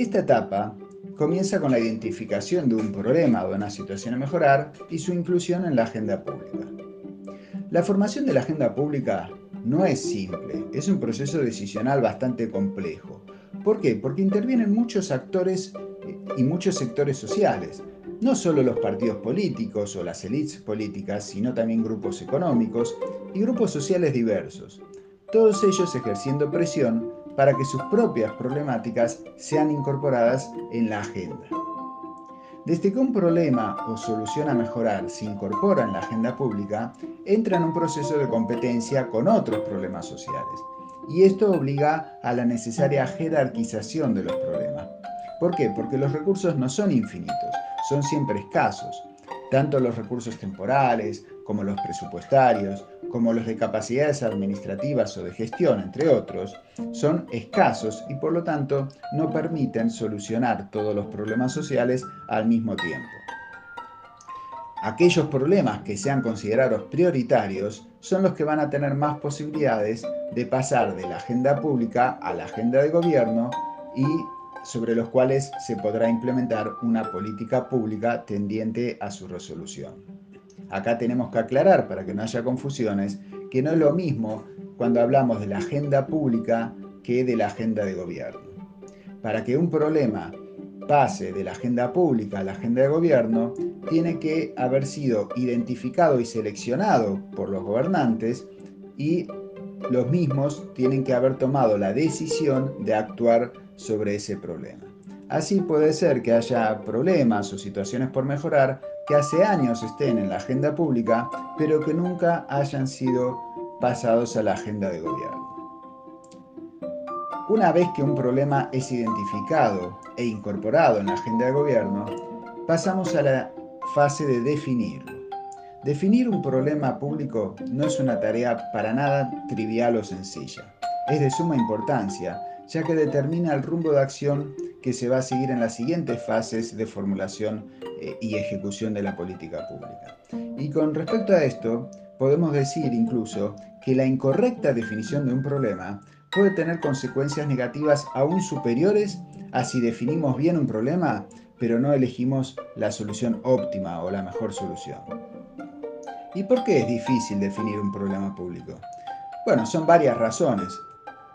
Esta etapa comienza con la identificación de un problema o de una situación a mejorar y su inclusión en la agenda pública. La formación de la agenda pública no es simple, es un proceso decisional bastante complejo. ¿Por qué? Porque intervienen muchos actores y muchos sectores sociales, no solo los partidos políticos o las élites políticas, sino también grupos económicos y grupos sociales diversos, todos ellos ejerciendo presión para que sus propias problemáticas sean incorporadas en la agenda. Desde que un problema o solución a mejorar se incorpora en la agenda pública, entra en un proceso de competencia con otros problemas sociales. Y esto obliga a la necesaria jerarquización de los problemas. ¿Por qué? Porque los recursos no son infinitos, son siempre escasos. Tanto los recursos temporales como los presupuestarios, como los de capacidades administrativas o de gestión, entre otros, son escasos y por lo tanto no permiten solucionar todos los problemas sociales al mismo tiempo. Aquellos problemas que sean considerados prioritarios son los que van a tener más posibilidades de pasar de la agenda pública a la agenda de gobierno y sobre los cuales se podrá implementar una política pública tendiente a su resolución. Acá tenemos que aclarar, para que no haya confusiones, que no es lo mismo cuando hablamos de la agenda pública que de la agenda de gobierno. Para que un problema pase de la agenda pública a la agenda de gobierno, tiene que haber sido identificado y seleccionado por los gobernantes y los mismos tienen que haber tomado la decisión de actuar sobre ese problema. Así puede ser que haya problemas o situaciones por mejorar que hace años estén en la agenda pública, pero que nunca hayan sido pasados a la agenda de gobierno. Una vez que un problema es identificado e incorporado en la agenda de gobierno, pasamos a la fase de definirlo. Definir un problema público no es una tarea para nada trivial o sencilla. Es de suma importancia, ya que determina el rumbo de acción que se va a seguir en las siguientes fases de formulación eh, y ejecución de la política pública. Y con respecto a esto, podemos decir incluso que la incorrecta definición de un problema puede tener consecuencias negativas aún superiores a si definimos bien un problema, pero no elegimos la solución óptima o la mejor solución. ¿Y por qué es difícil definir un problema público? Bueno, son varias razones,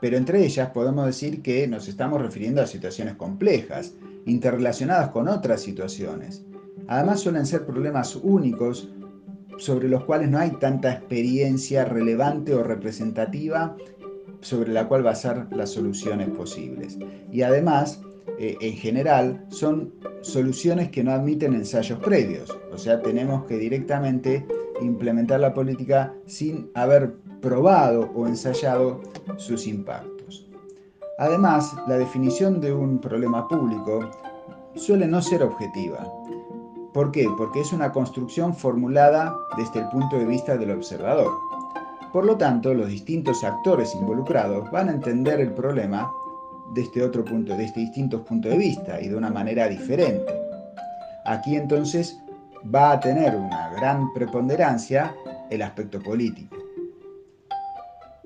pero entre ellas podemos decir que nos estamos refiriendo a situaciones complejas, interrelacionadas con otras situaciones. Además suelen ser problemas únicos sobre los cuales no hay tanta experiencia relevante o representativa sobre la cual basar las soluciones posibles. Y además, eh, en general, son soluciones que no admiten ensayos previos. O sea, tenemos que directamente implementar la política sin haber probado o ensayado sus impactos. Además, la definición de un problema público suele no ser objetiva. ¿Por qué? Porque es una construcción formulada desde el punto de vista del observador. Por lo tanto, los distintos actores involucrados van a entender el problema desde otro punto, desde distintos puntos de vista y de una manera diferente. Aquí entonces va a tener una gran preponderancia el aspecto político.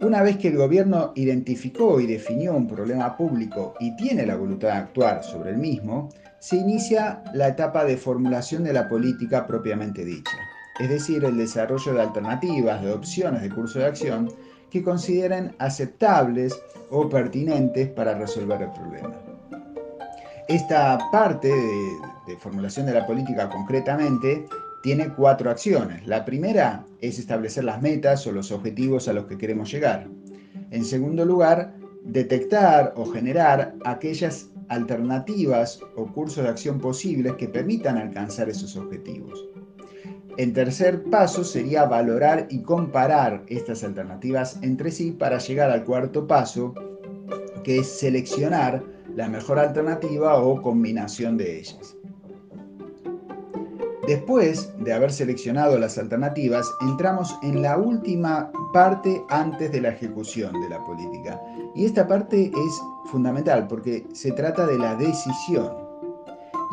Una vez que el gobierno identificó y definió un problema público y tiene la voluntad de actuar sobre el mismo, se inicia la etapa de formulación de la política propiamente dicha, es decir, el desarrollo de alternativas, de opciones de curso de acción que consideren aceptables o pertinentes para resolver el problema. Esta parte de, de formulación de la política concretamente tiene cuatro acciones. La primera es establecer las metas o los objetivos a los que queremos llegar. En segundo lugar, detectar o generar aquellas alternativas o cursos de acción posibles que permitan alcanzar esos objetivos. El tercer paso sería valorar y comparar estas alternativas entre sí para llegar al cuarto paso, que es seleccionar la mejor alternativa o combinación de ellas. Después de haber seleccionado las alternativas, entramos en la última parte antes de la ejecución de la política. Y esta parte es fundamental porque se trata de la decisión.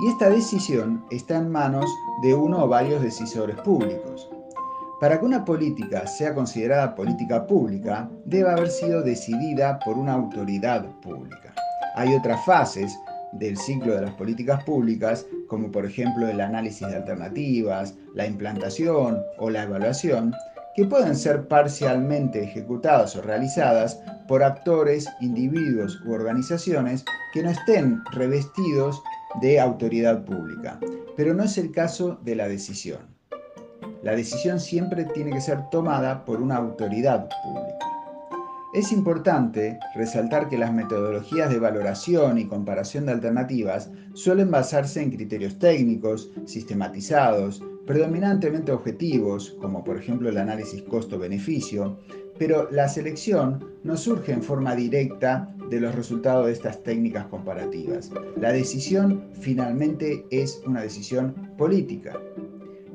Y esta decisión está en manos de uno o varios decisores públicos. Para que una política sea considerada política pública, debe haber sido decidida por una autoridad pública. Hay otras fases del ciclo de las políticas públicas, como por ejemplo el análisis de alternativas, la implantación o la evaluación, que pueden ser parcialmente ejecutadas o realizadas por actores, individuos u organizaciones que no estén revestidos de autoridad pública. Pero no es el caso de la decisión. La decisión siempre tiene que ser tomada por una autoridad pública. Es importante resaltar que las metodologías de valoración y comparación de alternativas suelen basarse en criterios técnicos, sistematizados, predominantemente objetivos, como por ejemplo el análisis costo-beneficio, pero la selección no surge en forma directa de los resultados de estas técnicas comparativas. La decisión finalmente es una decisión política.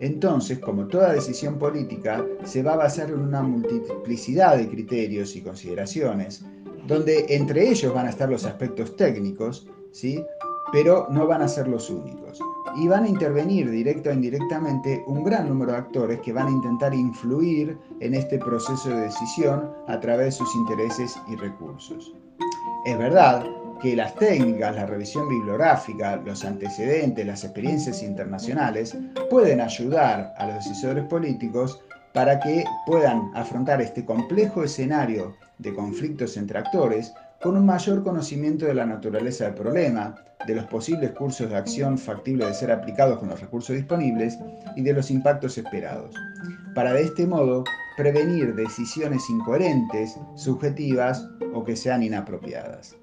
Entonces, como toda decisión política, se va a basar en una multiplicidad de criterios y consideraciones, donde entre ellos van a estar los aspectos técnicos, ¿sí? pero no van a ser los únicos y van a intervenir directa o indirectamente un gran número de actores que van a intentar influir en este proceso de decisión a través de sus intereses y recursos. Es verdad que las técnicas, la revisión bibliográfica, los antecedentes, las experiencias internacionales pueden ayudar a los decisores políticos para que puedan afrontar este complejo escenario de conflictos entre actores con un mayor conocimiento de la naturaleza del problema, de los posibles cursos de acción factibles de ser aplicados con los recursos disponibles y de los impactos esperados, para de este modo prevenir decisiones incoherentes, subjetivas o que sean inapropiadas.